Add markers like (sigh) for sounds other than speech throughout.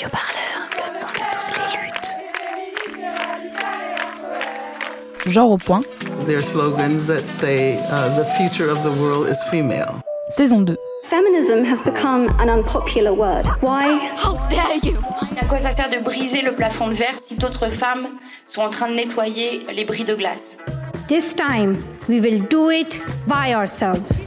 Radio Parleur, le son de toutes les luttes. Genre au point. Slogans that say uh, the future of the world is female. Saison 2. Feminism has become an unpopular word. Why? How dare you? À quoi ça sert de briser le plafond de verre si d'autres femmes sont en train de nettoyer les bris de glace? This time, we will do it by ourselves.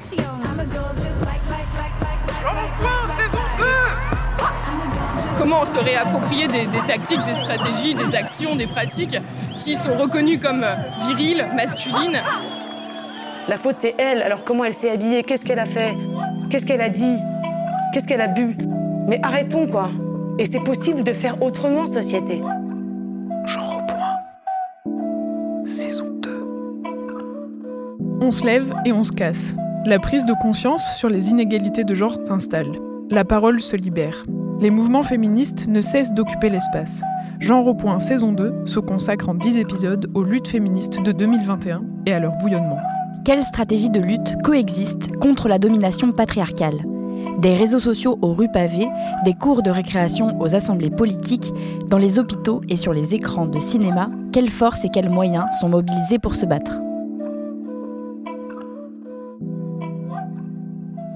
Comment on se réapproprier des, des tactiques, des stratégies, des actions, des pratiques qui sont reconnues comme viriles, masculines La faute, c'est elle. Alors comment elle s'est habillée? Qu'est-ce qu'elle a fait? Qu'est-ce qu'elle a dit? Qu'est-ce qu'elle a bu? Mais arrêtons, quoi. Et c'est possible de faire autrement, société. Genre au point. Saison 2. On se lève et on se casse. La prise de conscience sur les inégalités de genre s'installe. La parole se libère. Les mouvements féministes ne cessent d'occuper l'espace. Genre au point saison 2 se consacre en 10 épisodes aux luttes féministes de 2021 et à leur bouillonnement. Quelles stratégies de lutte coexistent contre la domination patriarcale? Des réseaux sociaux aux rues pavées, des cours de récréation aux assemblées politiques, dans les hôpitaux et sur les écrans de cinéma, quelles forces et quels moyens sont mobilisés pour se battre?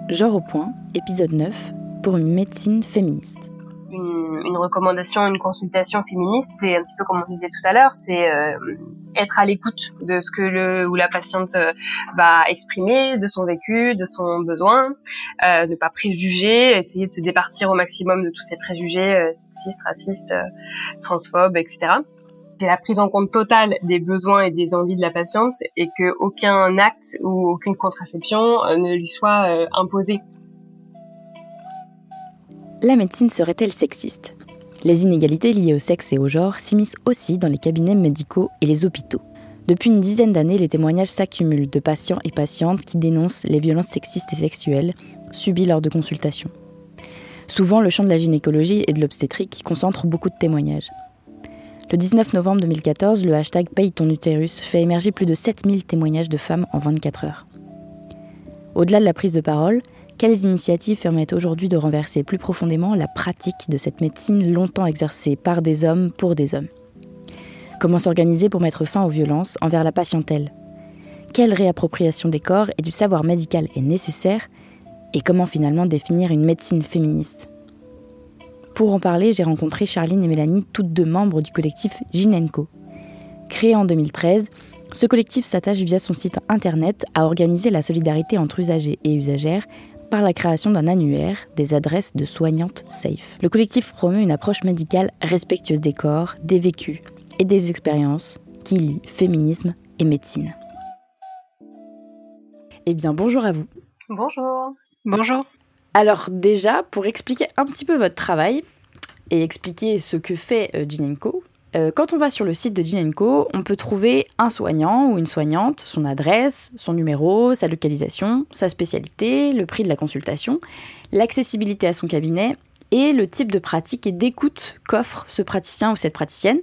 Genre au point, épisode 9, pour une médecine féministe. Une, recommandation, une consultation féministe, c'est un petit peu comme on disait tout à l'heure, c'est euh, être à l'écoute de ce que le ou la patiente euh, va exprimer, de son vécu, de son besoin, euh, ne pas préjuger, essayer de se départir au maximum de tous ces préjugés sexistes, racistes, transphobes, etc. C'est la prise en compte totale des besoins et des envies de la patiente et que aucun acte ou aucune contraception ne lui soit imposé. La médecine serait-elle sexiste? Les inégalités liées au sexe et au genre s'immiscent aussi dans les cabinets médicaux et les hôpitaux. Depuis une dizaine d'années, les témoignages s'accumulent de patients et patientes qui dénoncent les violences sexistes et sexuelles subies lors de consultations. Souvent, le champ de la gynécologie et de l'obstétrique concentre beaucoup de témoignages. Le 19 novembre 2014, le hashtag Paye ton utérus fait émerger plus de 7000 témoignages de femmes en 24 heures. Au-delà de la prise de parole, quelles initiatives permettent aujourd'hui de renverser plus profondément la pratique de cette médecine longtemps exercée par des hommes pour des hommes? Comment s'organiser pour mettre fin aux violences envers la patientèle? Quelle réappropriation des corps et du savoir médical est nécessaire? Et comment finalement définir une médecine féministe? Pour en parler, j'ai rencontré Charline et Mélanie, toutes deux membres du collectif Ginenco. Créé en 2013, ce collectif s'attache via son site internet à organiser la solidarité entre usagers et usagères par la création d'un annuaire des adresses de soignantes safe. Le collectif promeut une approche médicale respectueuse des corps, des vécus et des expériences qui lient féminisme et médecine. Eh bien, bonjour à vous. Bonjour. Bonjour. Alors déjà, pour expliquer un petit peu votre travail et expliquer ce que fait euh, Ginenco, euh, quand on va sur le site de Ginenco, on peut trouver un soignant ou une soignante, son adresse, son numéro, sa localisation, sa spécialité, le prix de la consultation, l'accessibilité à son cabinet et le type de pratique et d'écoute qu'offre ce praticien ou cette praticienne.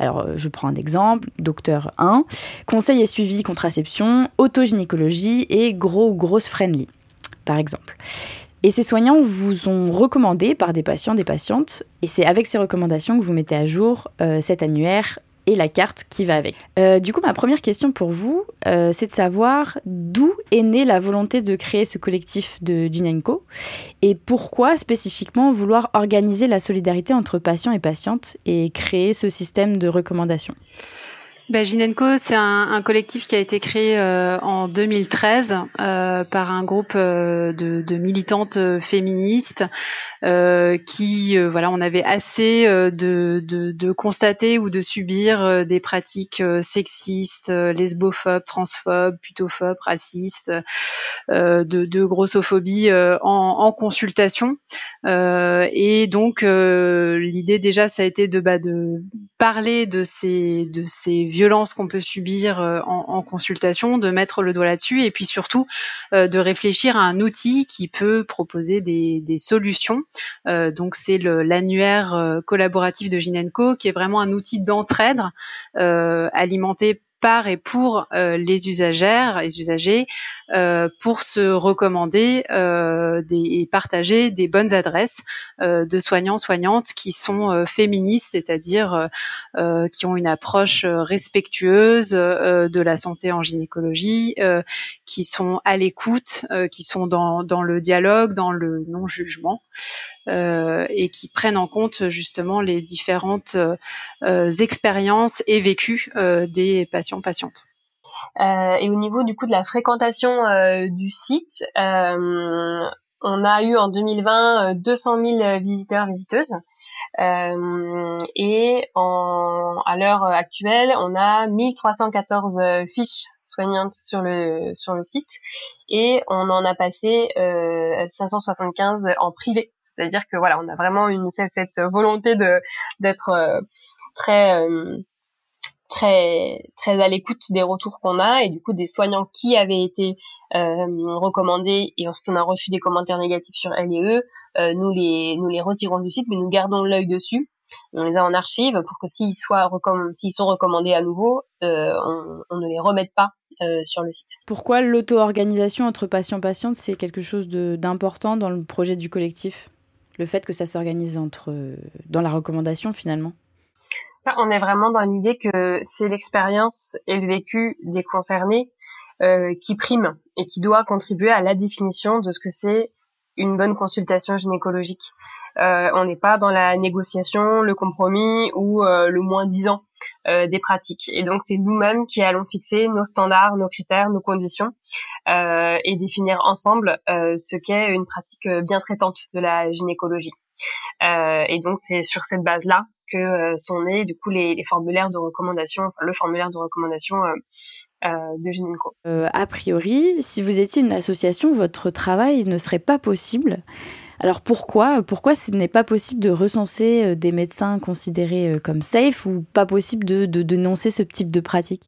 Alors, euh, je prends un exemple, docteur 1, conseil et suivi contraception, autogynécologie et gros ou grosse friendly, par exemple. Et ces soignants vous ont recommandé par des patients, des patientes, et c'est avec ces recommandations que vous mettez à jour euh, cet annuaire et la carte qui va avec. Euh, du coup, ma première question pour vous, euh, c'est de savoir d'où est née la volonté de créer ce collectif de Ginenco et pourquoi spécifiquement vouloir organiser la solidarité entre patients et patientes et créer ce système de recommandations? Bah, Ginenco, c'est un, un, collectif qui a été créé euh, en 2013 euh, par un groupe euh, de, de, militantes féministes euh, qui, euh, voilà, on avait assez de, de, de, constater ou de subir des pratiques sexistes, lesbophobes, transphobes, putophobes, racistes, de, de, grossophobie en, en, consultation. et donc, l'idée déjà, ça a été de, bah, de parler de ces, de ces violences qu'on peut subir en, en, consultation, de mettre le doigt là-dessus et puis surtout euh, de réfléchir à un outil qui peut proposer des, solutions. Euh, donc c'est l'annuaire euh, collaboratif de Ginenco qui est vraiment un outil d'entraide alimenté par et pour les usagères et usagers pour se recommander des, et partager des bonnes adresses de soignants soignantes qui sont féministes, c'est-à-dire qui ont une approche respectueuse de la santé en gynécologie, qui sont à l'écoute, qui sont dans, dans le dialogue, dans le non-jugement. Euh, et qui prennent en compte justement les différentes euh, expériences et vécus euh, des patients patientes. et au niveau du coup de la fréquentation du site, on a eu en 2020 200 000 visiteurs visiteuses. et à l'heure actuelle, on a 1314 fiches soignantes sur le sur le site et on en a passé euh, 575 en privé. C'est-à-dire que voilà, on a vraiment cette volonté de d'être euh, très euh, très très à l'écoute des retours qu'on a et du coup des soignants qui avaient été euh, recommandés et ensuite on a reçu des commentaires négatifs sur LE, euh, nous les nous les retirons du site mais nous gardons l'œil dessus. On les a en archive pour que s'ils soient s'ils sont recommandés à nouveau, euh, on, ne les remette pas euh, sur le site. Pourquoi l'auto-organisation entre patients-patientes, c'est quelque chose d'important dans le projet du collectif? Le fait que ça s'organise entre dans la recommandation finalement? On est vraiment dans l'idée que c'est l'expérience et le vécu des concernés euh, qui prime et qui doit contribuer à la définition de ce que c'est une bonne consultation gynécologique. Euh, on n'est pas dans la négociation, le compromis ou euh, le moins disant euh, des pratiques. Et donc c'est nous-mêmes qui allons fixer nos standards, nos critères, nos conditions et définir ensemble ce qu'est une pratique bien traitante de la gynécologie. et donc c'est sur cette base-là que sont nés du coup les, formulaires de recommandation, le formulaire de recommandation de Gynéco. a priori, si vous étiez une association, votre travail ne serait pas possible alors pourquoi Pourquoi ce n'est pas possible de recenser euh, des médecins considérés euh, comme safe ou pas possible de, dénoncer ce type de pratique?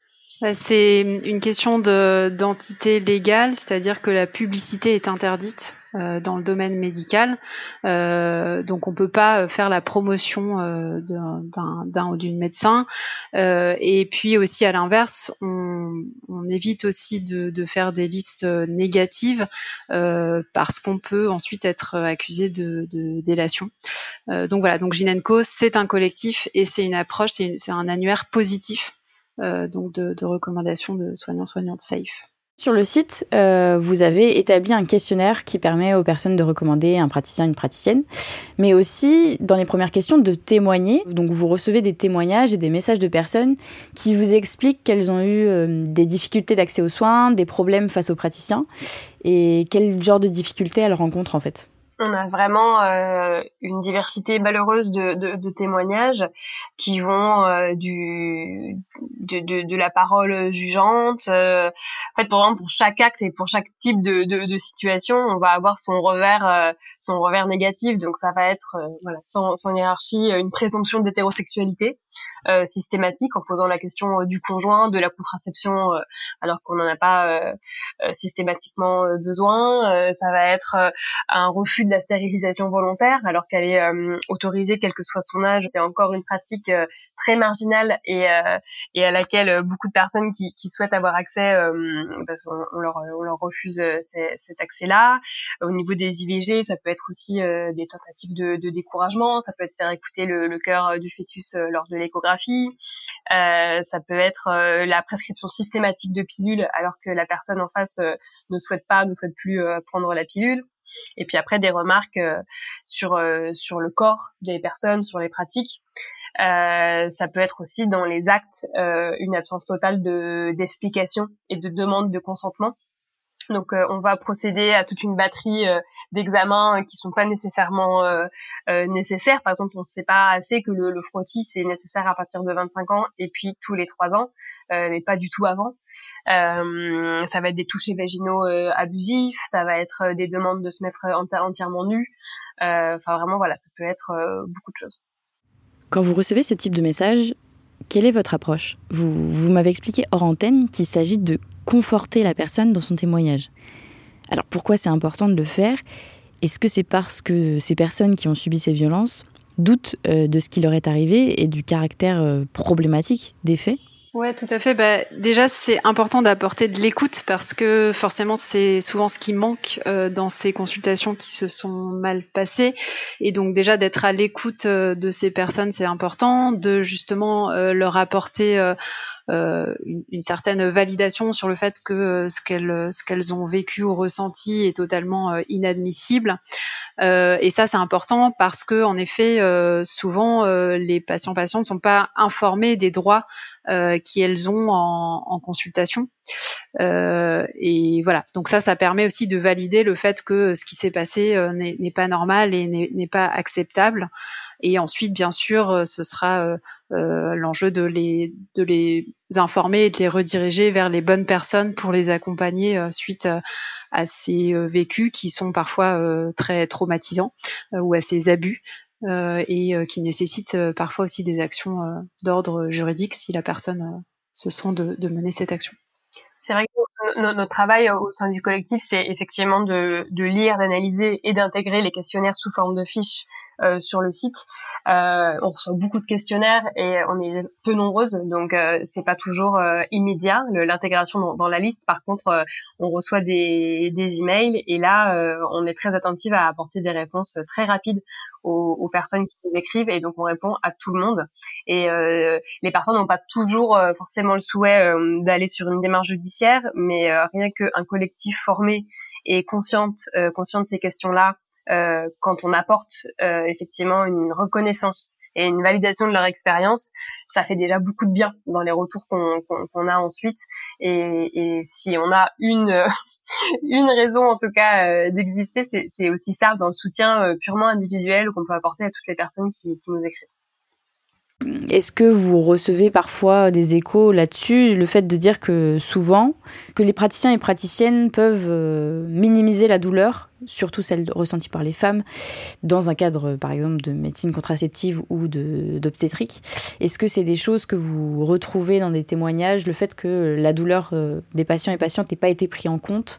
C'est une question d'entité légale, c'est-à-dire que la publicité est interdite euh, dans le domaine médical. Euh, donc on peut pas faire la promotion euh, d'un ou d'une médecin. et puis aussi à l'inverse, on, évite aussi de, faire des listes négatives parce qu'on peut ensuite être accusé de, délation. donc voilà, donc Ginenco, c'est un collectif et c'est une approche, c'est un annuaire positif donc de, de recommandations de soignants soignantes safe. Sur le site, euh, vous avez établi un questionnaire qui permet aux personnes de recommander un praticien, une praticienne, mais aussi dans les premières questions de témoigner. Donc vous recevez des témoignages et des messages de personnes qui vous expliquent qu'elles ont eu euh, des difficultés d'accès aux soins, des problèmes face aux praticiens et quel genre de difficultés elles rencontrent en fait on a vraiment euh, une diversité malheureuse de, de, de témoignages qui vont euh, du de, de, la parole jugeante. Euh, en fait, pour pour chaque acte et pour chaque type de, situation, on va avoir son revers euh, son revers négatif. Donc, ça va être voilà sans, sans hiérarchie une présomption d'hétérosexualité systématique en posant la question du conjoint, de la contraception, alors qu'on n'en a pas systématiquement besoin. ça va être un refus de la stérilisation volontaire, alors qu'elle est euh, autorisée quel que soit son âge. C'est encore une pratique euh, très marginale et, euh, et à laquelle beaucoup de personnes qui, qui souhaitent avoir accès, on, leur, on leur refuse cet accès-là. Au niveau des IVG, ça peut être aussi des tentatives de, de, découragement, ça peut être faire écouter le, le cœur du fœtus lors de l'échographie, ça peut être la prescription systématique de pilules alors que la personne en face ne souhaite pas, ne souhaite plus prendre la pilule. Et puis après des remarques euh, sur euh, sur le corps des personnes, sur les pratiques. Euh, ça peut être aussi dans les actes une absence totale de d'explication et de demande de consentement. Donc euh, on va procéder à toute une batterie euh, d'examens qui sont pas nécessairement euh, nécessaires. Par exemple, on ne sait pas assez que le, le frottis c'est nécessaire à partir de 25 ans et puis tous les 3 ans, mais pas du tout avant. ça va être des touchés vaginaux abusifs, ça va être des demandes de se mettre entièrement nu. Enfin vraiment voilà, ça peut être beaucoup de choses. Quand vous recevez ce type de message, quelle est votre approche? Vous, m'avez expliqué hors antenne qu'il s'agit de conforter la personne dans son témoignage. Alors pourquoi c'est important de le faire? Est-ce que c'est parce que ces personnes qui ont subi ces violences doutent euh, de ce qui leur est arrivé et du caractère euh, problématique des faits? Ouais, tout à fait. Bah, déjà, c'est important d'apporter de l'écoute parce que forcément, c'est souvent ce qui manque euh, dans ces consultations qui se sont mal passées. Et donc, déjà, d'être à l'écoute euh, de ces personnes, c'est important. De justement euh, leur apporter euh, une, une, certaine validation sur le fait que euh, ce qu'elles ce qu'elles ont vécu ou ressenti est totalement euh, inadmissible. et ça, c'est important parce que en effet, souvent les patients patientes ne sont pas informés des droits euh, qu'elles ont en, en consultation. Euh, et voilà. Donc ça, ça permet aussi de valider le fait que ce qui s'est passé euh, n'est pas normal et n'est pas acceptable. Et ensuite, bien sûr, euh, ce sera l'enjeu de les, de les informer et de les rediriger vers les bonnes personnes pour les accompagner suite à ces vécus qui sont parfois très traumatisants ou à ces abus. Et qui nécessitent parfois aussi des actions d'ordre juridique si la personne se sent de, de mener cette action. C'est vrai que notre travail au sein du collectif, c'est effectivement de, de lire, d'analyser et d'intégrer les questionnaires sous forme de fiches euh, sur le site. Euh, on reçoit beaucoup de questionnaires et on est peu nombreuses, donc euh, c'est pas toujours euh, immédiat l'intégration dans, dans, la liste. Par contre, euh, on reçoit des, des emails et là, on est très attentive à apporter des réponses très rapides aux, aux, personnes qui nous écrivent et donc on répond à tout le monde. Et les personnes n'ont pas toujours forcément le souhait d'aller sur une démarche judiciaire, mais rien qu'un collectif formé et consciente, conscient de ces questions-là euh, quand on apporte euh, effectivement une reconnaissance et une validation de leur expérience, ça fait déjà beaucoup de bien dans les retours qu'on a ensuite. Et, et, si on a une (laughs) une raison en tout cas euh, d'exister, c'est aussi ça dans le soutien purement individuel qu'on peut apporter à toutes les personnes qui, qui nous écrivent. Est-ce que vous recevez parfois des échos là-dessus, le fait de dire que souvent, que les praticiens et praticiennes peuvent euh, minimiser la douleur, surtout celle ressentie par les femmes, dans un cadre par exemple de médecine contraceptive ou d'obstétrique? Est-ce que c'est des choses que vous retrouvez dans des témoignages, le fait que la douleur euh, des patients et patientes n'ait pas été pris en compte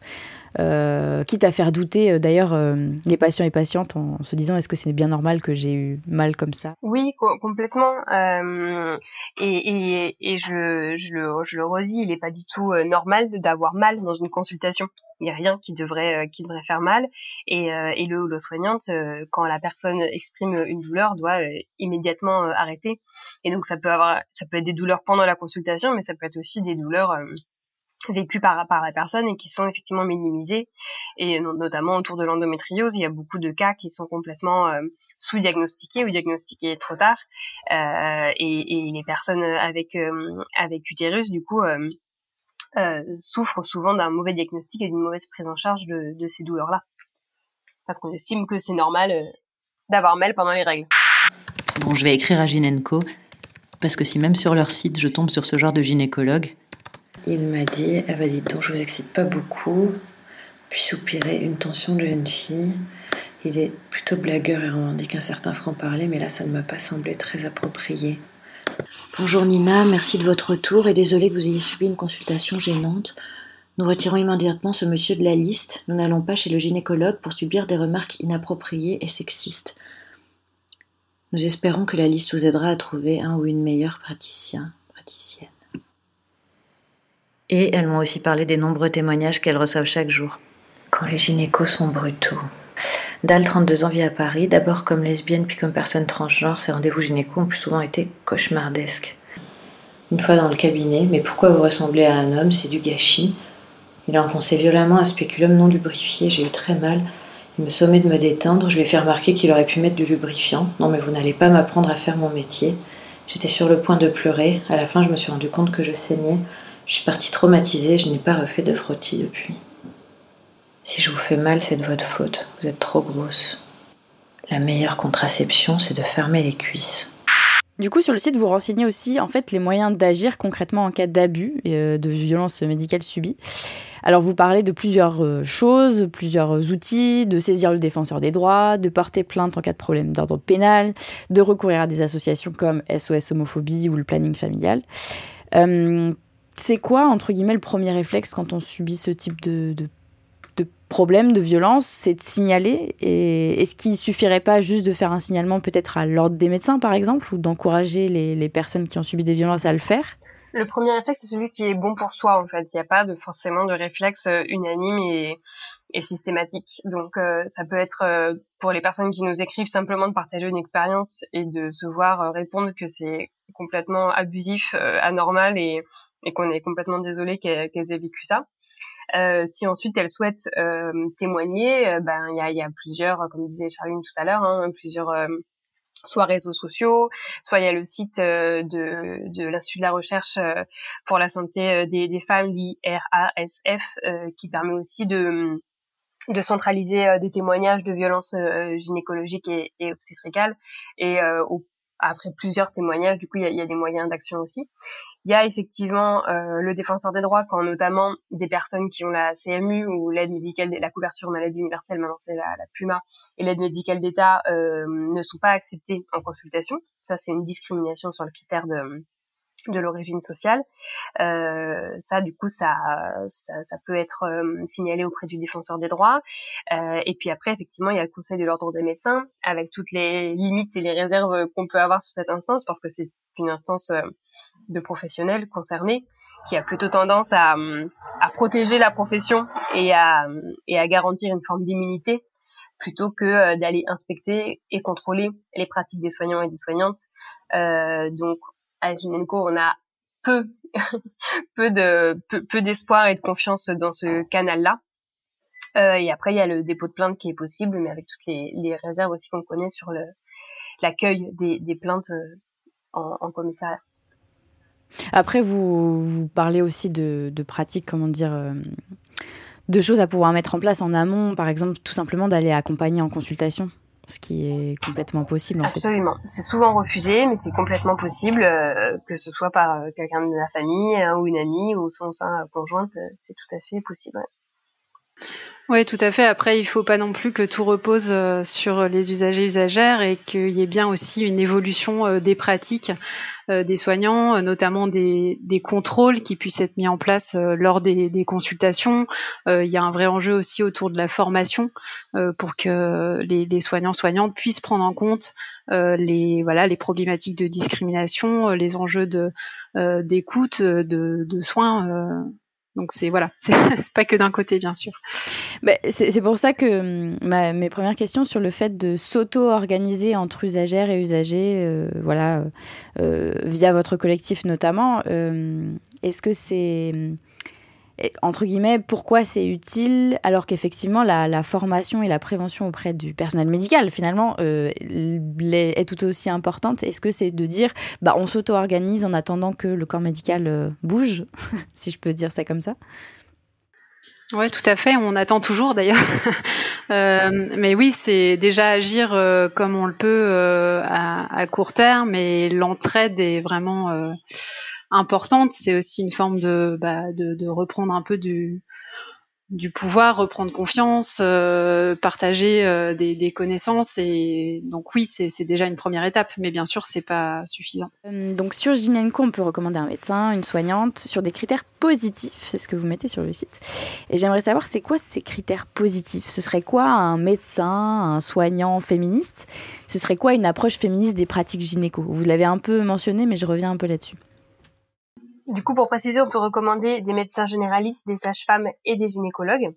quitte à faire douter euh, d'ailleurs euh, les patients et patientes en se disant est-ce que c'est bien normal que j'ai eu mal comme ça? Oui, complètement. Euh, et, et, et je, je, le, je le redis, il n'est pas du tout normal d'avoir mal dans une consultation. Il n'y a rien qui devrait qui devrait faire mal. Et, et le, le soignante, quand la personne exprime une douleur, doit immédiatement arrêter. Et donc ça peut avoir, ça peut être des douleurs pendant la consultation, mais ça peut être aussi des douleurs vécues par, par la personne et qui sont effectivement minimisées. Et notamment autour de l'endométriose, il y a beaucoup de cas qui sont complètement euh, sous-diagnostiqués ou diagnostiqués trop tard. Euh, et, les personnes avec, euh, avec utérus, du coup, souffrent souvent d'un mauvais diagnostic et d'une mauvaise prise en charge de, de ces douleurs-là. Parce qu'on estime que c'est normal d'avoir mal pendant les règles. Bon, je vais écrire à Ginenco, parce que si même sur leur site je tombe sur ce genre de gynécologue, il m'a dit Ah bah dites donc, je vous excite pas beaucoup. Puis soupirer, une tension de jeune fille. Il est plutôt blagueur et revendique un certain franc-parler, mais là ça ne m'a pas semblé très approprié. Bonjour Nina, merci de votre retour et désolé que vous ayez subi une consultation gênante. Nous retirons immédiatement ce monsieur de la liste. Nous n'allons pas chez le gynécologue pour subir des remarques inappropriées et sexistes. Nous espérons que la liste vous aidera à trouver un ou une meilleure praticien, praticienne. Et elles m'ont aussi parlé des nombreux témoignages qu'elles reçoivent chaque jour. Quand les gynécos sont brutaux. Dal, 32 ans, vit à Paris, d'abord comme lesbienne puis comme personne transgenre. Ses rendez-vous gynécos ont plus souvent été cauchemardesques. Une fois dans le cabinet, mais pourquoi vous ressemblez à un homme? C'est du gâchis. Il a enfoncé violemment un spéculum non lubrifié, j'ai eu très mal. Il me sommait de me détendre, je lui ai fait remarquer qu'il aurait pu mettre du lubrifiant. Non mais vous n'allez pas m'apprendre à faire mon métier. J'étais sur le point de pleurer, à la fin je me suis rendu compte que je saignais. Je suis partie traumatisée, je n'ai pas refait de frottis depuis. Si je vous fais mal, c'est de votre faute. Vous êtes trop grosse. La meilleure contraception, c'est de fermer les cuisses. Du coup, sur le site, vous renseignez aussi en fait les moyens d'agir concrètement en cas d'abus et euh, de violence médicale subie. Alors, vous parlez de plusieurs euh, choses, plusieurs outils, de saisir le défenseur des droits, de porter plainte en cas de problème d'ordre pénal, de recourir à des associations comme SOS homophobie ou le planning familial. Euh, c'est quoi, entre guillemets, le premier réflexe quand on subit ce type de, de, problème, de violence? C'est de signaler Et est-ce qu'il suffirait pas juste de faire un signalement peut-être à l'ordre des médecins, par exemple, ou d'encourager les, personnes qui ont subi des violences à le faire? Le premier réflexe, c'est celui qui est bon pour soi, en fait. Il n'y a pas de, forcément de réflexe euh, unanime et, et systématique. Donc, euh, ça peut être, euh, pour les personnes qui nous écrivent, simplement de partager une expérience et de se voir répondre que c'est complètement abusif, anormal et, et qu'on est complètement désolé qu'elles aient vécu ça. Euh, si ensuite elles souhaitent euh, témoigner, ben il y a, y a, plusieurs, comme disait Charline tout à l'heure, hein, plusieurs soit réseaux sociaux, soit il y a le site euh, de, de l'Institut de la recherche euh, pour la santé euh, des, des femmes, l'IRASF, qui permet aussi de de centraliser des témoignages de violences gynécologiques et, et obstétricales et après plusieurs témoignages, du coup, il y a, y a des moyens d'action aussi. Il y a effectivement euh, le défenseur des droits quand notamment des personnes qui ont la CMU ou l'aide médicale, la couverture maladie universelle, maintenant c'est la, la PUMA, et l'aide médicale d'État euh, ne sont pas acceptées en consultation. Ça, c'est une discrimination sur le critère de, de l'origine sociale. Euh, ça, du coup, ça, ça, ça peut être euh, signalé auprès du défenseur des droits. Euh, et puis après, effectivement, il y a le Conseil de l'ordre des médecins, avec toutes les limites et les réserves qu'on peut avoir sur cette instance, parce que c'est une instance euh, de professionnels concernés qui a plutôt tendance à, à protéger la profession et à, et à garantir une forme d'immunité plutôt que euh, d'aller inspecter et contrôler les pratiques des soignants et des soignantes. Euh, donc à on a peu, (laughs) peu de, peu, d'espoir et de confiance dans ce canal-là. Euh, et après, il y a le dépôt de plainte qui est possible, mais avec toutes les, réserves aussi qu'on connaît sur l'accueil des, plaintes euh, en, commissariat. Après, vous, parlez aussi de, de pratiques, comment dire, euh, de choses à pouvoir mettre en place en amont, par exemple, tout simplement d'aller accompagner en consultation ce qui est complètement possible en Absolument. C'est souvent refusé, mais c'est complètement possible, euh, que ce soit par euh, quelqu'un de la famille hein, ou une amie ou son sein conjointe, euh, c'est tout à fait possible. Oui, tout à fait. Après, il faut pas non plus que tout repose euh, sur les usagers usagères et qu'il y ait bien aussi une évolution euh, des pratiques euh, des soignants, notamment des, des, contrôles qui puissent être mis en place lors des, consultations. Il y a un vrai enjeu aussi autour de la formation pour que les, les, soignants soignantes puissent prendre en compte les voilà les problématiques de discrimination, les enjeux de d'écoute, de, soins donc c'est voilà, (laughs) c'est pas que d'un côté bien sûr. Bah, c'est pour ça que ma, mes premières questions sur le fait de s'auto-organiser entre usagères et usagers, euh, voilà, euh, via votre collectif notamment, euh, est-ce que c'est hum, entre guillemets, pourquoi c'est utile alors qu'effectivement la, formation et la prévention auprès du personnel médical finalement euh, est tout aussi importante. Est-ce que c'est de dire bah on s'auto-organise en attendant que le corps médical euh, bouge, (laughs) si je peux dire ça comme ça? Oui, tout à fait. On attend toujours d'ailleurs. (laughs) euh, mais oui, c'est déjà agir comme on le peut à, à, court terme et l'entraide est vraiment importante. C'est aussi une forme de, bah, de, de, reprendre un peu du, du pouvoir, reprendre confiance, euh, partager euh, des, des, connaissances. Et donc oui, c'est déjà une première étape, mais bien sûr, c'est pas suffisant. Euh, donc sur Ginenco, on peut recommander un médecin, une soignante, sur des critères positifs. C'est ce que vous mettez sur le site. Et j'aimerais savoir, c'est quoi ces critères positifs? Ce serait quoi un médecin, un soignant féministe? Ce serait quoi une approche féministe des pratiques gynéco? Vous l'avez un peu mentionné, mais je reviens un peu là-dessus. Du coup, pour préciser, on peut recommander des médecins généralistes, des sages-femmes et des gynécologues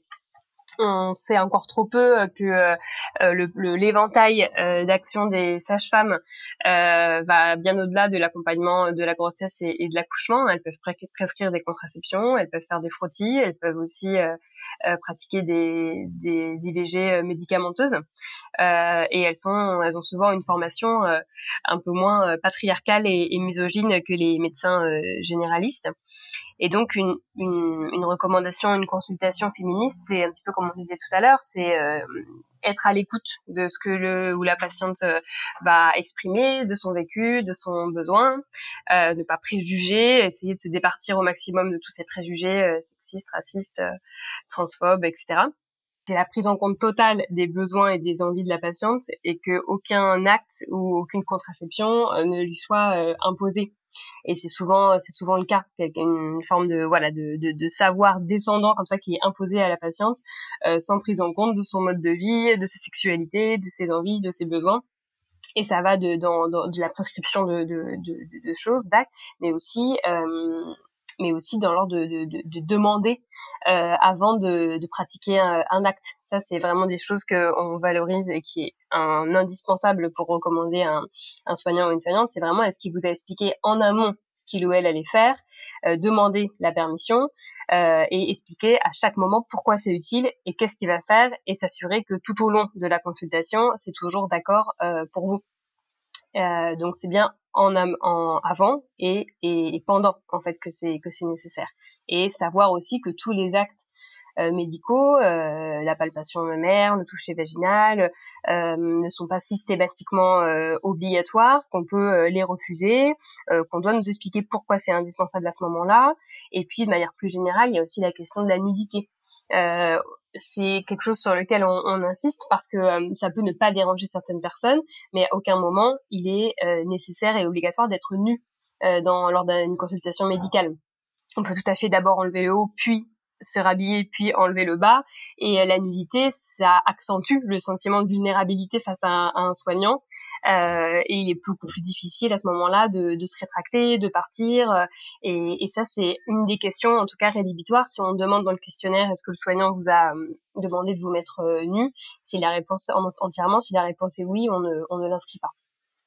on sait encore trop peu euh, que euh, euh, l'éventail le, d'action des sages-femmes va bien au-delà de l'accompagnement de la grossesse et, de l'accouchement. Elles peuvent prescrire des contraceptions, elles peuvent faire des frottis, elles peuvent aussi pratiquer des, IVG médicamenteuses. et elles sont, ont souvent une formation un peu moins patriarcale et, et, misogyne que les médecins généralistes. Et donc une, une, une, recommandation, une consultation féministe, c'est un petit peu comme on disait tout à l'heure, c'est euh, être à l'écoute de ce que le ou la patiente euh, va exprimer, de son vécu, de son besoin, euh, ne pas préjuger, essayer de se départir au maximum de tous ces préjugés euh, sexistes, racistes, euh, transphobes, etc. C'est la prise en compte totale des besoins et des envies de la patiente et que aucun acte ou aucune contraception ne lui soit imposé et c'est souvent c'est souvent le cas. Une forme de voilà de, de, de, savoir descendant comme ça qui est imposé à la patiente euh, sans prise en compte de son mode de vie de sa sexualité de ses envies de ses besoins. Et ça va de, dans, dans de la prescription de, de, de, de choses, d'actes, mais aussi mais aussi dans l'ordre de, de, de, demander euh, avant de, pratiquer un, un, acte. Ça, c'est vraiment des choses qu'on valorise et qui est un indispensable pour recommander un, un soignant ou une soignante. C'est vraiment est-ce qu'il vous a expliqué en amont ce qu'il ou elle allait faire, euh, demander la permission euh, et expliquer à chaque moment pourquoi c'est utile et qu'est-ce qu'il va faire et s'assurer que tout au long de la consultation, c'est toujours d'accord euh, pour vous. Euh, donc c'est bien en, en avant et, et, pendant en fait que c'est que c'est nécessaire et savoir aussi que tous les actes euh, médicaux, euh, la palpation mammaire, le toucher vaginal, euh, ne sont pas systématiquement euh, obligatoires, qu'on peut euh, les refuser, qu'on doit nous expliquer pourquoi c'est indispensable à ce moment-là. Et puis de manière plus générale, il y a aussi la question de la nudité. C'est quelque chose sur lequel on, on insiste parce que euh, ça peut ne pas déranger certaines personnes, mais à aucun moment il est euh, nécessaire et obligatoire d'être nu euh, dans, lors d'une consultation médicale. On peut tout à fait d'abord enlever le haut, puis se rhabiller puis enlever le bas. Et euh, la nudité, ça accentue le sentiment de vulnérabilité face à un, soignant. Euh, et il est beaucoup plus difficile à ce moment-là de, de, se rétracter, de partir. Euh, et, et ça, c'est une des questions, en tout cas rédhibitoires. Si on demande dans le questionnaire, est-ce que le soignant vous a demandé de vous mettre nu Si la réponse entièrement, si la réponse est oui, on ne, on ne l'inscrit pas.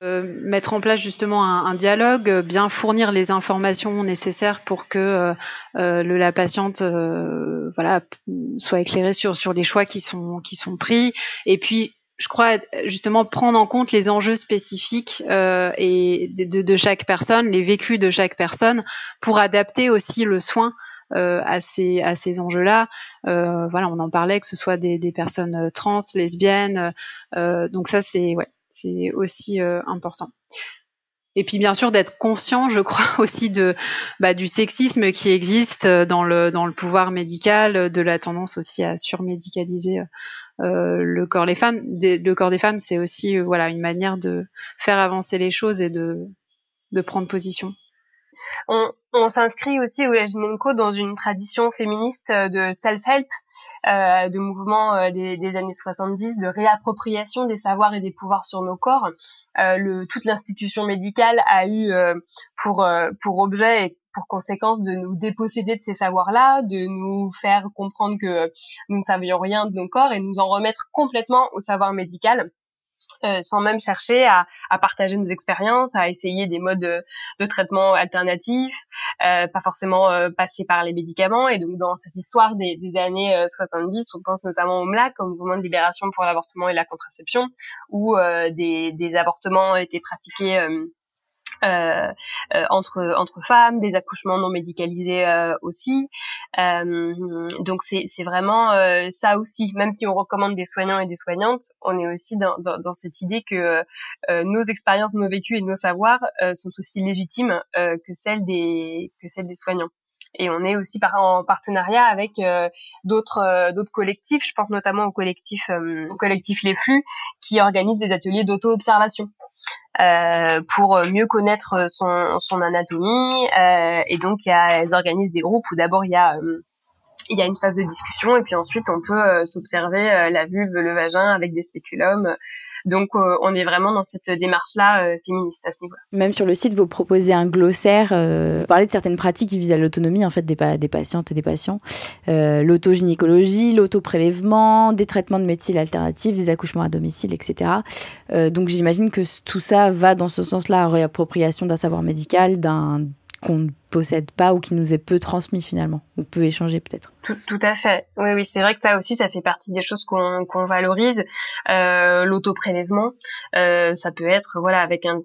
Euh, mettre en place justement un, un, dialogue, euh, bien fournir les informations nécessaires pour que euh, euh le, la patiente voilà soit éclairée sur sur les choix qui sont qui sont pris et puis je crois justement prendre en compte les enjeux spécifiques euh, et de, de, chaque personne, les vécus de chaque personne, pour adapter aussi le soin euh, à ces à ces enjeux-là. Euh, voilà, on en parlait que ce soit des, des personnes trans, lesbiennes. donc ça c'est ouais, c'est aussi euh, important. Et puis bien sûr d'être conscient, je crois (laughs) aussi de bah, du sexisme qui existe euh, dans le pouvoir médical, de la tendance aussi à surmédicaliser euh, le corps des femmes. le corps des femmes, c'est aussi euh, voilà une manière de faire avancer les choses et de prendre position. On, on s'inscrit aussi au Ginenko dans une tradition féministe de self-help, euh, de mouvement euh, des, des, années 70, de réappropriation des savoirs et des pouvoirs sur nos corps. Euh, le, toute l'institution médicale a eu euh, pour, euh, pour objet et pour conséquence de nous déposséder de ces savoirs-là, de nous faire comprendre que nous ne savions rien de nos corps et nous en remettre complètement au savoir médical. Euh, sans même chercher à, à, partager nos expériences, à essayer des modes de, traitement alternatifs, euh, pas forcément euh, passer par les médicaments. Et donc dans cette histoire des, des années 70, on pense notamment au MLAC, au mouvement de libération pour l'avortement et la contraception, où des, des, avortements étaient pratiqués euh, euh, entre entre femmes, des accouchements non médicalisés euh, aussi. donc c'est c'est vraiment ça aussi. Même si on recommande des soignants et des soignantes, on est aussi dans dans, dans cette idée que nos expériences, nos vécus et nos savoirs sont aussi légitimes que celles des que celles des soignants et on est aussi par, en partenariat avec euh, d'autres d'autres collectifs. Je pense notamment au collectif au collectif Les Flux qui organise des ateliers d'auto-observation. Euh, pour mieux connaître son, son anatomie. Euh, et donc, y a, elles organisent des groupes où d'abord il y a euh, il y a une phase de discussion et puis ensuite on peut euh, s'observer euh, la vulve, le vagin avec des spéculums. Donc euh, on est vraiment dans cette démarche-là féministe à ce niveau-là. Même sur le site, vous proposez un glossaire. vous parlez de certaines pratiques qui visent à l'autonomie en fait des, des patientes et des patients. L'autogynécologie, l'autoprélèvement, des traitements de médecine alternatifs, des accouchements à domicile, etc. donc j'imagine que tout ça va dans ce sens-là, réappropriation d'un savoir médical, d'un qu'on ne possède pas ou qui nous est peu transmis finalement, ou peu échangé peut-être. Tout, tout, à fait. Oui, oui, c'est vrai que ça aussi, ça fait partie des choses qu'on qu'on valorise. Euh, L'autoprélèvement, euh, ça peut être, voilà, avec un,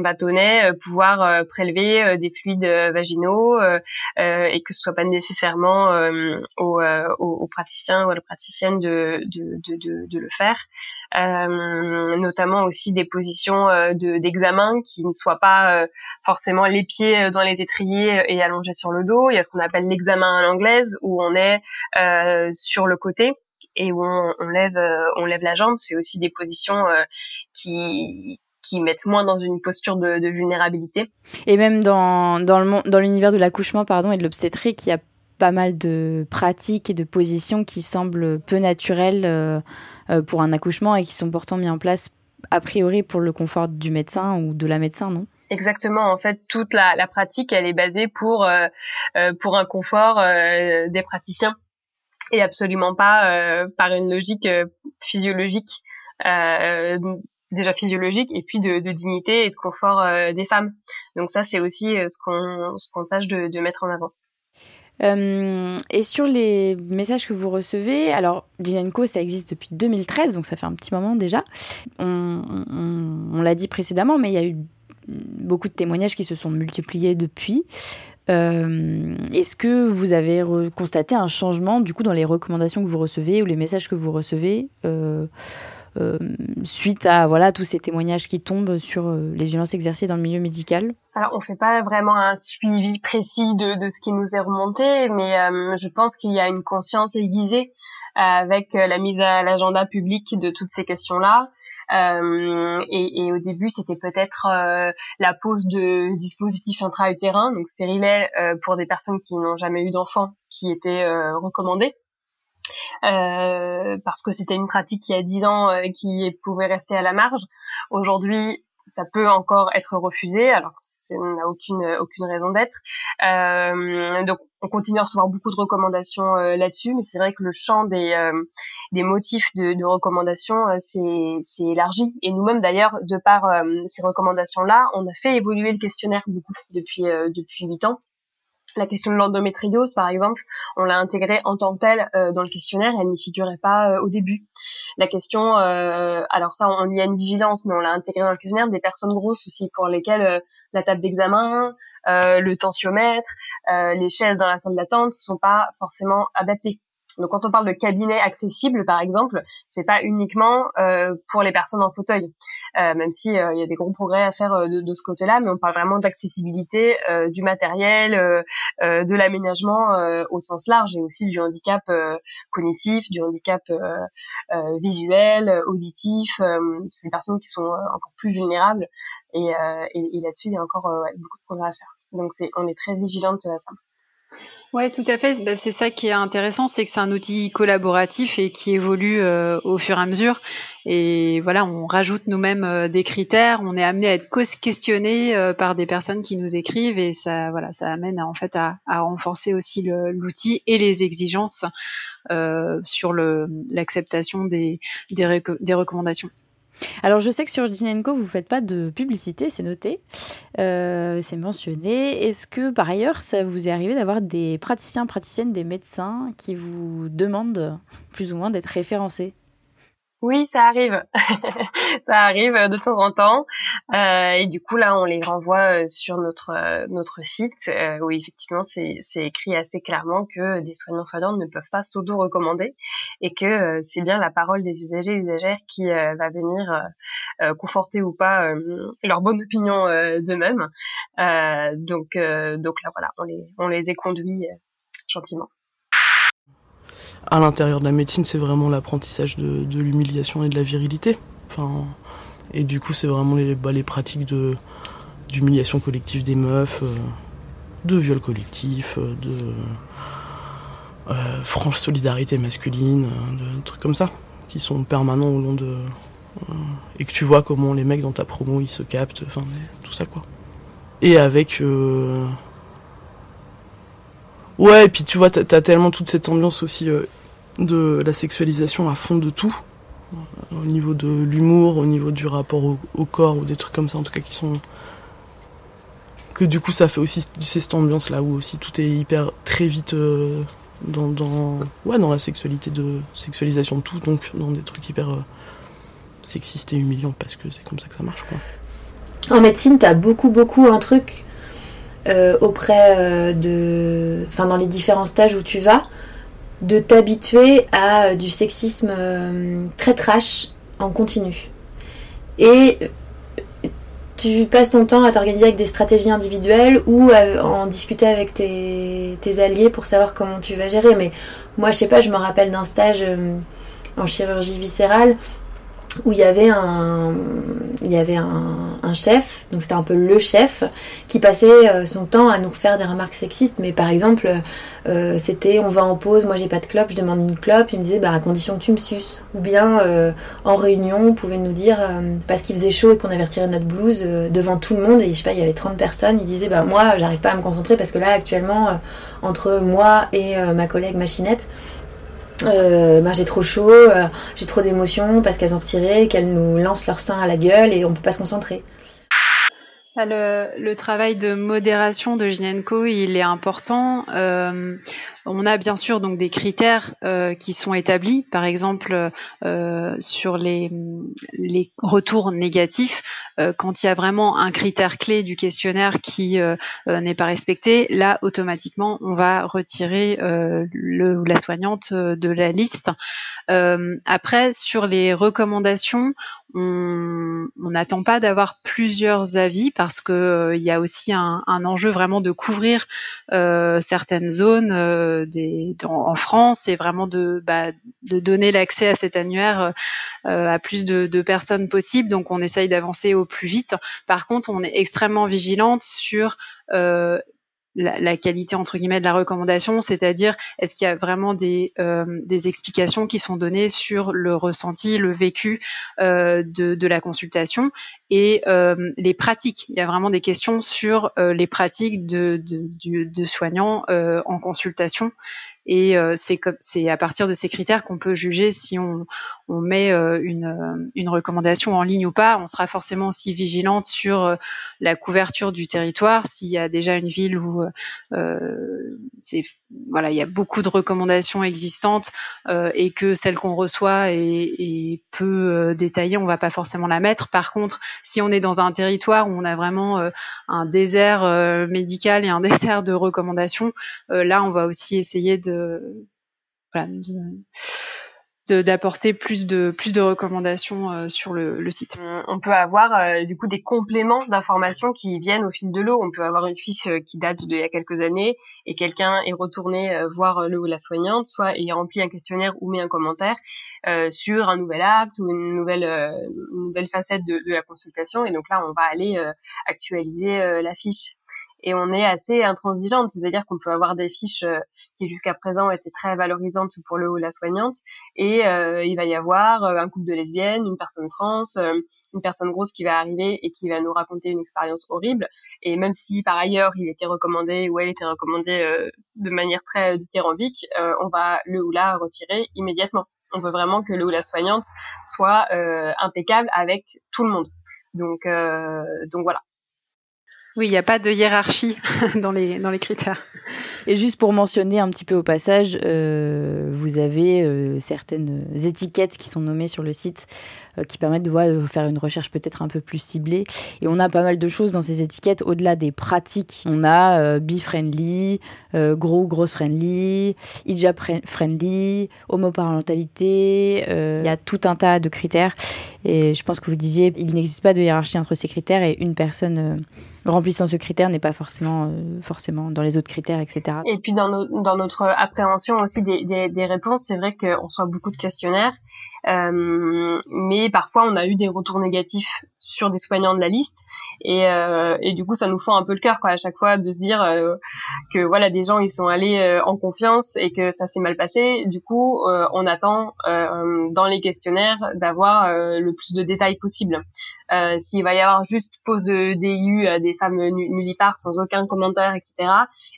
bâtonnet, euh, pouvoir euh, prélever des fluides vaginaux et que ce soit pas nécessairement aux, aux, praticiens ou à la praticienne de, de, de, de, le faire. notamment aussi des positions d'examen qui ne soient pas forcément les pieds dans les étriers et allongés sur le dos. Il y a ce qu'on appelle l'examen à l'anglaise où on est euh, sur le côté et où on, lève euh, on lève la jambe. C'est aussi des positions euh, qui qui mettent moins dans une posture de, vulnérabilité. Et même dans, dans le dans l'univers de l'accouchement pardon et de l'obstétrique, il y a pas mal de pratiques et de positions qui semblent peu naturelles pour un accouchement et qui sont pourtant mis en place a priori pour le confort du médecin ou de la médecin, non? Exactement. En fait, toute la, la, pratique, elle est basée pour euh, pour un confort des praticiens et absolument pas par une logique physiologique déjà physiologique et puis de, de dignité et de confort des femmes. Donc ça, c'est aussi ce qu'on ce qu'on tâche de, de mettre en avant. Euh, et sur les messages que vous recevez, alors Ginenko, ça existe depuis 2013, donc ça fait un petit moment déjà. On, on, on l'a dit précédemment, mais il y a eu beaucoup de témoignages qui se sont multipliés depuis. Euh, Est-ce que vous avez constaté un changement du coup dans les recommandations que vous recevez ou les messages que vous recevez euh, euh, suite à voilà tous ces témoignages qui tombent sur les violences exercées dans le milieu médical? Alors on fait pas vraiment un suivi précis de, ce qui nous est remonté, mais je pense qu'il y a une conscience aiguisée avec la mise à l'agenda public de toutes ces questions-là. Euh, et, et, au début, c'était peut-être euh, la pose de dispositifs intra-utérins, donc stérilets euh, pour des personnes qui n'ont jamais eu d'enfants, qui était recommandée. Euh, parce que c'était une pratique il y a dix ans euh, qui pouvait rester à la marge. Aujourd'hui, ça peut encore être refusé, alors ça n'a aucune aucune raison d'être. Euh, donc on continue à recevoir beaucoup de recommandations euh, là-dessus, mais c'est vrai que le champ des euh, des motifs de, de recommandations c'est c'est élargi. Et nous-mêmes d'ailleurs, de par ces recommandations-là, on a fait évoluer le questionnaire beaucoup depuis depuis huit ans. La question de l'endométriose, par exemple, on l'a intégrée en tant que telle euh, dans le questionnaire, elle n'y figurait pas euh, au début. La question, euh, alors ça, on y a une vigilance, mais on l'a intégrée dans le questionnaire des personnes grosses aussi, pour lesquelles la table d'examen, le tensiomètre, les chaises dans la salle d'attente sont pas forcément adaptées. Donc quand on parle de cabinet accessible, par exemple, c'est pas uniquement euh, pour les personnes en fauteuil, euh, même si euh, il y a des gros progrès à faire de, de, ce côté-là, mais on parle vraiment d'accessibilité du matériel, de l'aménagement au sens large et aussi du handicap cognitif, du handicap visuel, auditif. c'est des personnes qui sont encore plus vulnérables et, et, et là-dessus il y a encore beaucoup de progrès à faire. Donc c'est on est très vigilante à ça. Ouais, tout à fait. Bah, c'est ça qui est intéressant, c'est que c'est un outil collaboratif et qui évolue euh, au fur et à mesure. Et voilà, on rajoute nous-mêmes euh, des critères, on est amené à être questionné euh, par des personnes qui nous écrivent et ça, voilà, ça amène en fait à, renforcer aussi l'outil et les exigences sur l'acceptation des recommandations. Alors je sais que sur Ginenko, vous ne faites pas de publicité, c'est noté, euh, c'est mentionné. Est-ce que par ailleurs, ça vous est arrivé d'avoir des praticiens, praticiennes, des médecins qui vous demandent (laughs) plus ou moins d'être référencés? Oui, ça arrive. (laughs) ça arrive de temps en temps. Euh, et du coup, là, on les renvoie euh, sur notre euh, notre site euh, où effectivement, c'est écrit assez clairement que des soignants soignantes ne peuvent pas s'auto-recommander et que c'est bien la parole des usagers et usagères qui va venir conforter ou pas leur bonne opinion d'eux-mêmes. donc, donc là, voilà, on les on les conduits gentiment à l'intérieur de la médecine, c'est vraiment l'apprentissage de, l'humiliation et de la virilité. Enfin, et du coup, c'est vraiment les, bah, pratiques d'humiliation collective des meufs, euh, de viol collectif, euh, de euh, franche solidarité masculine, de trucs comme ça, qui sont permanents au long de et que tu vois comment les mecs dans ta promo ils se captent, enfin tout ça quoi. Et avec Ouais, et puis tu vois, t'as as tellement toute cette ambiance aussi euh, de la sexualisation à fond de tout, euh, au niveau de l'humour, au niveau du rapport au, corps, ou des trucs comme ça, en tout cas qui sont. Que du coup, ça fait aussi cette ambiance là où aussi tout est hyper très vite euh, dans, dans, ouais, dans la sexualité de sexualisation de tout, donc dans des trucs hyper sexistes et humiliants parce que c'est comme ça que ça marche quoi. En médecine, t'as beaucoup, beaucoup un truc euh, auprès euh, de. Enfin, dans les différents stages où tu vas, de t'habituer à euh, du sexisme très trash en continu. Et tu passes ton temps à t'organiser avec des stratégies individuelles ou à en discuter avec tes, tes, alliés pour savoir comment tu vas gérer. Mais moi, je sais pas, je me rappelle d'un stage en chirurgie viscérale où il y avait un, il y avait un, un chef, donc c'était un peu le chef, qui passait son temps à nous faire des remarques sexistes. Mais par exemple, c'était on va en pause, moi j'ai pas de clope, je demande une clope, il me disait bah à condition que tu me suces. Ou bien en réunion, on pouvait nous dire parce qu'il faisait chaud et qu'on avait retiré notre blouse devant tout le monde et je sais pas, il y avait 30 personnes, il disait bah moi j'arrive pas à me concentrer parce que là actuellement entre moi et ma collègue machinette euh, ben, j'ai trop chaud, euh, j'ai trop d'émotions parce qu'elles ont retiré, qu'elles nous lancent leur sein à la gueule et on peut pas se concentrer. Ah, le, travail de modération de Ginenko, il est important. Euh, on a bien sûr donc des critères euh, qui sont établis, par exemple euh, sur les, les retours négatifs. quand il y a vraiment un critère clé du questionnaire qui n'est pas respecté, là automatiquement on va retirer le la soignante de la liste. après sur les recommandations, on n'attend pas d'avoir plusieurs avis parce que il y a aussi un, enjeu vraiment de couvrir certaines zones des, en France et vraiment de, bah, de donner l'accès à cet annuaire euh, à plus de, personnes possible. Donc on essaye d'avancer au plus vite. Par contre, on est extrêmement vigilante sur euh, la, qualité entre guillemets de la recommandation, c'est-à-dire est-ce qu'il y a vraiment des, euh, explications qui sont données sur le ressenti, le vécu euh, de, la consultation? Et euh, les pratiques. Il y a vraiment des questions sur euh, les pratiques de, de, de soignants euh, en consultation et euh, c'est c'est à partir de ces critères qu'on peut juger si on, on met euh, une, euh, une, recommandation en ligne ou pas. On sera forcément aussi vigilante sur la couverture du territoire. S'il y a déjà une ville où c'est voilà, il y a beaucoup de recommandations existantes et que celle qu'on reçoit est, est peu détaillée, on va pas forcément la mettre. Par contre, si on est dans un territoire où on a vraiment un désert médical et un (laughs) désert de recommandations, là, on va aussi essayer de d'apporter plus de plus de recommandations euh, sur le, site. On peut avoir euh, du coup des compléments d'informations qui viennent au fil de l'eau. On peut avoir une fiche euh, qui date d'il y a quelques années et quelqu'un est retourné voir le ou la soignante, soit il rempli un questionnaire ou mis un commentaire sur un nouvel acte ou une nouvelle nouvelle facette de, de, la consultation. Et donc là, on va aller actualiser la fiche et on est assez intransigeante, c'est-à-dire qu'on peut avoir des fiches euh, qui jusqu'à présent étaient très valorisantes pour le ou la soignante, et euh, il va y avoir euh, un couple de lesbiennes, une personne trans, une personne grosse qui va arriver et qui va nous raconter une expérience horrible, et même si par ailleurs il était recommandé ou elle était recommandée de manière très dithyrambique, on va le ou la retirer immédiatement. On veut vraiment que le ou la soignante soit impeccable avec tout le monde. Donc, donc voilà. Oui, il n'y a pas de hiérarchie (laughs) dans les, dans les critères. Et juste pour mentionner un petit peu au passage, euh, vous avez euh, certaines étiquettes qui sont nommées sur le site euh, qui permettent de, voir, faire une recherche peut-être un peu plus ciblée. Et on a pas mal de choses dans ces étiquettes au-delà des pratiques. On a euh, be-friendly, euh, gros, grosse friendly, hijab friendly, homoparentalité. Il y a tout un tas de critères. Et je pense que vous disiez, il n'existe pas de hiérarchie entre ces critères et une personne remplissant ce critère n'est pas forcément euh, forcément dans les autres critères, etc. Et puis dans, dans notre appréhension aussi des, des, des réponses, c'est vrai qu'on reçoit beaucoup de questionnaires, mais parfois on a eu des retours négatifs sur des soignants de la liste, et, euh, et du coup ça nous fend un peu le cœur quoi à chaque fois de se dire euh, que voilà des gens ils sont allés euh, en confiance et que ça s'est mal passé. Du coup on attend dans les questionnaires d'avoir le plus de détails possible. S'il va y avoir juste pose de DIU à des femmes nullipares sans aucun commentaire, etc.,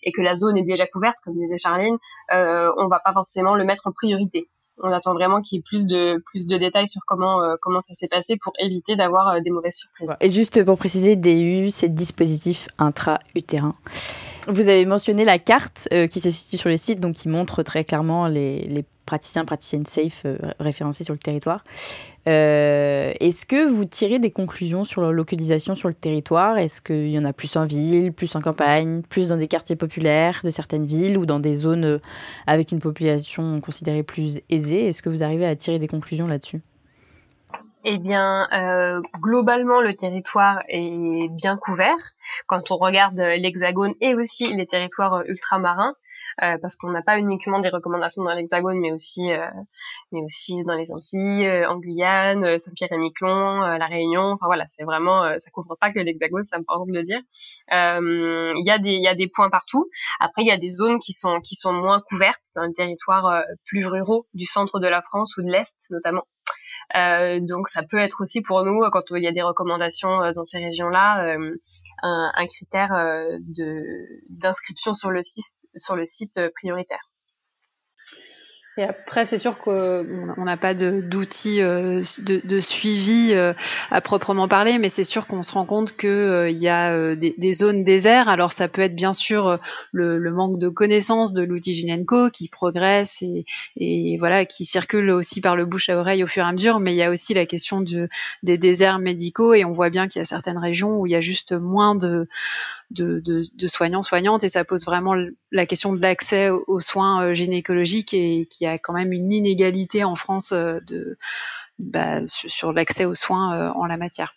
et que la zone est déjà couverte, comme disait Charline, euh, on va pas forcément le mettre en priorité. On attend vraiment qu'il y ait plus de plus de détails sur comment euh, comment ça s'est passé pour éviter d'avoir euh, des mauvaises surprises. Et juste pour préciser, DU, c'est dispositif intra-utérin. Vous avez mentionné la carte euh, qui se situe sur le site, donc qui montre très clairement les, les praticiens, praticiennes safe référencés sur le territoire. Euh, est-ce que vous tirez des conclusions sur leur localisation sur le territoire? Est-ce qu'il y en a plus en ville, plus en campagne, plus dans des quartiers populaires de certaines villes ou dans des zones euh, avec une population considérée plus aisée? Est-ce que vous arrivez à tirer des conclusions là-dessus? Eh bien, euh, globalement, le territoire est bien couvert. Quand on regarde l'Hexagone et aussi les territoires ultramarins, euh, parce qu'on n'a pas uniquement des recommandations dans l'Hexagone, mais aussi, euh, mais aussi dans les Antilles, en Guyane, Saint-Pierre-et-Miquelon, la Réunion. Enfin voilà, c'est vraiment, ça couvre pas que l'Hexagone, c'est important de le dire. Il y a des, y a des points partout. Après, il y a des zones qui sont, qui sont moins couvertes, c'est un territoire plus ruraux du centre de la France ou de l'est notamment. Euh, donc ça peut être aussi pour nous, quand il y a des recommandations dans ces régions-là, un, un critère euh, d'inscription sur le site, sur le site prioritaire. Et après, c'est sûr qu'on n'a pas d'outils euh, de, suivi euh, à proprement parler, mais c'est sûr qu'on se rend compte qu'il euh, y a des, zones désertes. Alors, ça peut être bien sûr le, manque de connaissances de l'outil Ginenco qui progresse et, voilà, qui circule aussi par le bouche à oreille au fur et à mesure. Mais il y a aussi la question des déserts médicaux et on voit bien qu'il y a certaines régions où il y a juste moins de, de, de, soignants, soignantes, et ça pose vraiment la question de l'accès aux soins euh, gynécologiques et qu'il y a quand même une inégalité en France euh, de, bah, sur l'accès aux soins euh, en la matière.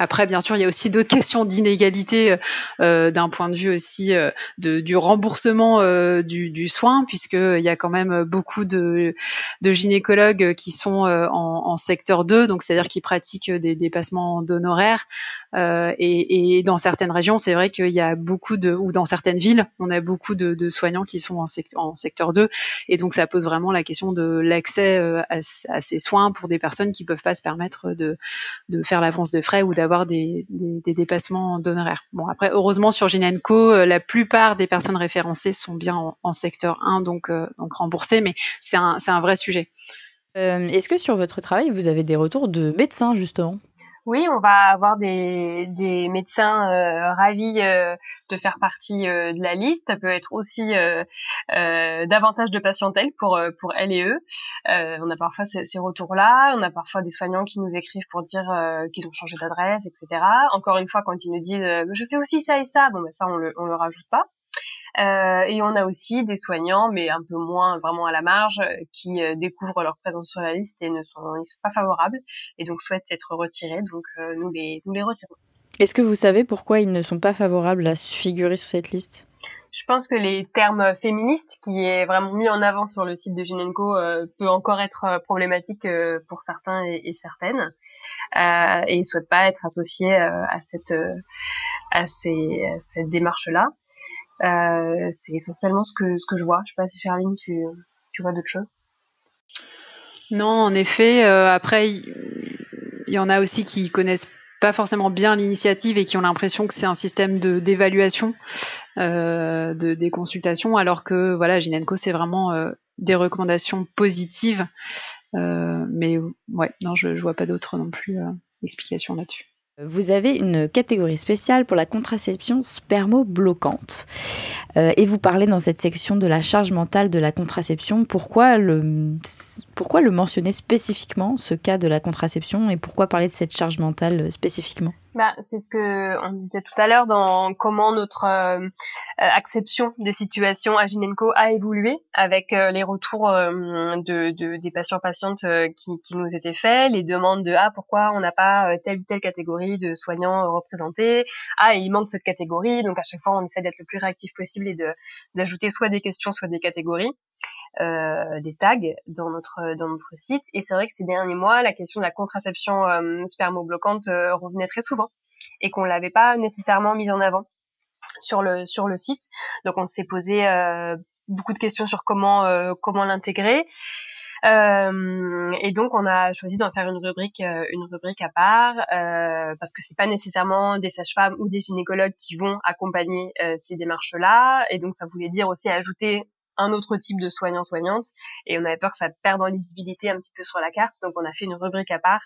Après, bien sûr, il y a aussi d'autres (laughs) questions d'inégalité euh, d'un point de vue aussi euh, de, du remboursement euh, du, du, soin, puisqu'il y a quand même beaucoup de, de gynécologues qui sont en, en, secteur 2, donc c'est-à-dire qui pratiquent des dépassements d'honoraires. Et, et, dans certaines régions, c'est vrai qu'il y a beaucoup de, ou dans certaines villes, on a beaucoup de, de soignants qui sont en, secteur 2, et donc ça pose vraiment la question de l'accès à, ces soins pour des personnes qui peuvent pas se permettre de, de faire l'avance de frais ou d'avoir des, des, dépassements d'honoraires. Bon, après, heureusement, sur Ginenco, euh, la plupart des personnes référencées sont bien en, secteur 1, donc, euh, donc remboursées, mais c'est un, un, vrai sujet. Euh, est-ce que sur votre travail, vous avez des retours de médecins, justement? Oui, on va avoir des, des médecins euh, ravis euh, de faire partie euh, de la liste. Ça peut être aussi davantage de patientèle pour pour elles et eux. on a parfois ces, ces retours-là. On a parfois des soignants qui nous écrivent pour dire qu'ils ont changé d'adresse, etc. Encore une fois, quand ils nous disent je fais aussi ça et ça, bon ben ça on le on le rajoute pas. Euh, et on a aussi des soignants, mais un peu moins vraiment à la marge, euh, qui euh, découvrent leur présence sur la liste et ne sont, ils sont pas favorables et donc souhaitent être retirés. Donc nous les nous les retirons. Est-ce que vous savez pourquoi ils ne sont pas favorables à figurer sur cette liste? Je pense que les termes féministes, qui est vraiment mis en avant sur le site de Ginenco, euh, peut encore être problématique pour certains et, et certaines, euh, et ils souhaitent pas être associés à cette à, ces, à cette démarche-là. Euh, c'est essentiellement ce que, ce que je vois. Je sais pas si Charline, tu, tu vois d'autres choses. Non, en effet. Euh, après, il y, en a aussi qui connaissent pas forcément bien l'initiative et qui ont l'impression que c'est un système d'évaluation euh, de, des consultations, alors que voilà, Ginenco, c'est vraiment euh, des recommandations positives. Euh, mais ouais, non, je, je vois pas d'autres non plus explications là-dessus. Vous avez une catégorie spéciale pour la contraception spermo-bloquante. Euh, et vous parlez dans cette section de la charge mentale de la contraception. Pourquoi le, pourquoi le mentionner spécifiquement, ce cas de la contraception, et pourquoi parler de cette charge mentale spécifiquement? Bah, c'est ce que on disait tout à l'heure dans comment notre euh, acception des situations à Ginenco a évolué avec euh, les retours euh, de, de, des patients patientes qui, qui, nous étaient faits, les demandes de ah pourquoi on n'a pas telle ou telle catégorie de soignants représentés, ah il manque cette catégorie, donc à chaque fois on essaie d'être le plus réactif possible et de d'ajouter soit des questions soit des catégories. Euh, des tags dans notre dans notre site. Et c'est vrai que ces derniers mois, la question de la contraception euh, spermo-bloquante euh, revenait très souvent et qu'on l'avait pas nécessairement mise en avant sur le sur le site. Donc on s'est posé beaucoup de questions sur comment comment l'intégrer. Euh, et donc on a choisi d'en faire une rubrique, une rubrique à part, euh, parce que c'est pas nécessairement des sages-femmes ou des gynécologues qui vont accompagner ces démarches-là, et donc ça voulait dire aussi ajouter un autre type de soignant-soignante et on avait peur que ça perde en lisibilité un petit peu sur la carte. Donc on a fait une rubrique à part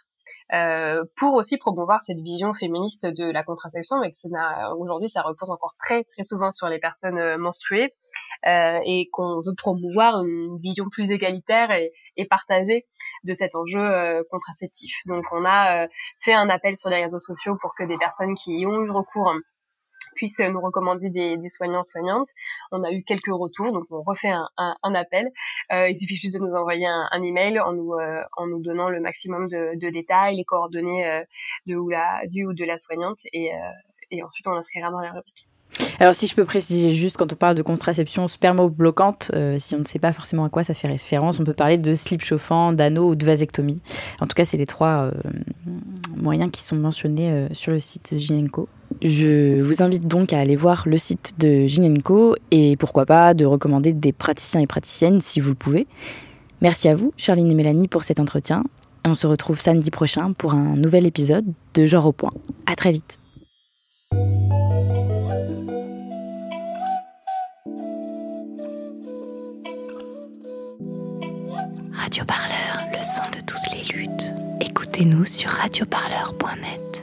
euh, pour aussi promouvoir cette vision féministe de la contraception mais que aujourd'hui ça repose encore très très souvent sur les personnes euh, menstruées euh, et qu'on veut promouvoir une vision plus égalitaire et, partagée de cet enjeu euh, contraceptif. Donc on a euh, fait un appel sur les réseaux sociaux pour que des personnes qui y ont eu recours puissent nous recommander des, des soignants soignantes. On a eu quelques retours, donc on refait un, appel. Euh, il suffit juste de nous envoyer un, un email en nous euh, en nous donnant le maximum de, détails, les coordonnées euh, de ou la du ou de la soignante, et, ensuite on l'inscrira dans la rubrique. Alors si je peux préciser juste, quand on parle de contraception spermobloquante, euh, si on ne sait pas forcément à quoi ça fait référence, on peut parler de slip chauffant, d'anneau ou de vasectomie. En tout cas, c'est les trois moyens qui sont mentionnés sur le site Ginenco. Je vous invite donc à aller voir le site de Ginenco et pourquoi pas de recommander des praticiens et praticiennes si vous le pouvez. Merci à vous, Charline et Mélanie, pour cet entretien. On se retrouve samedi prochain pour un nouvel épisode de Genre au point. À très vite. Radio Parleur, le son de toutes les luttes. Écoutez-nous sur radioparleur.net.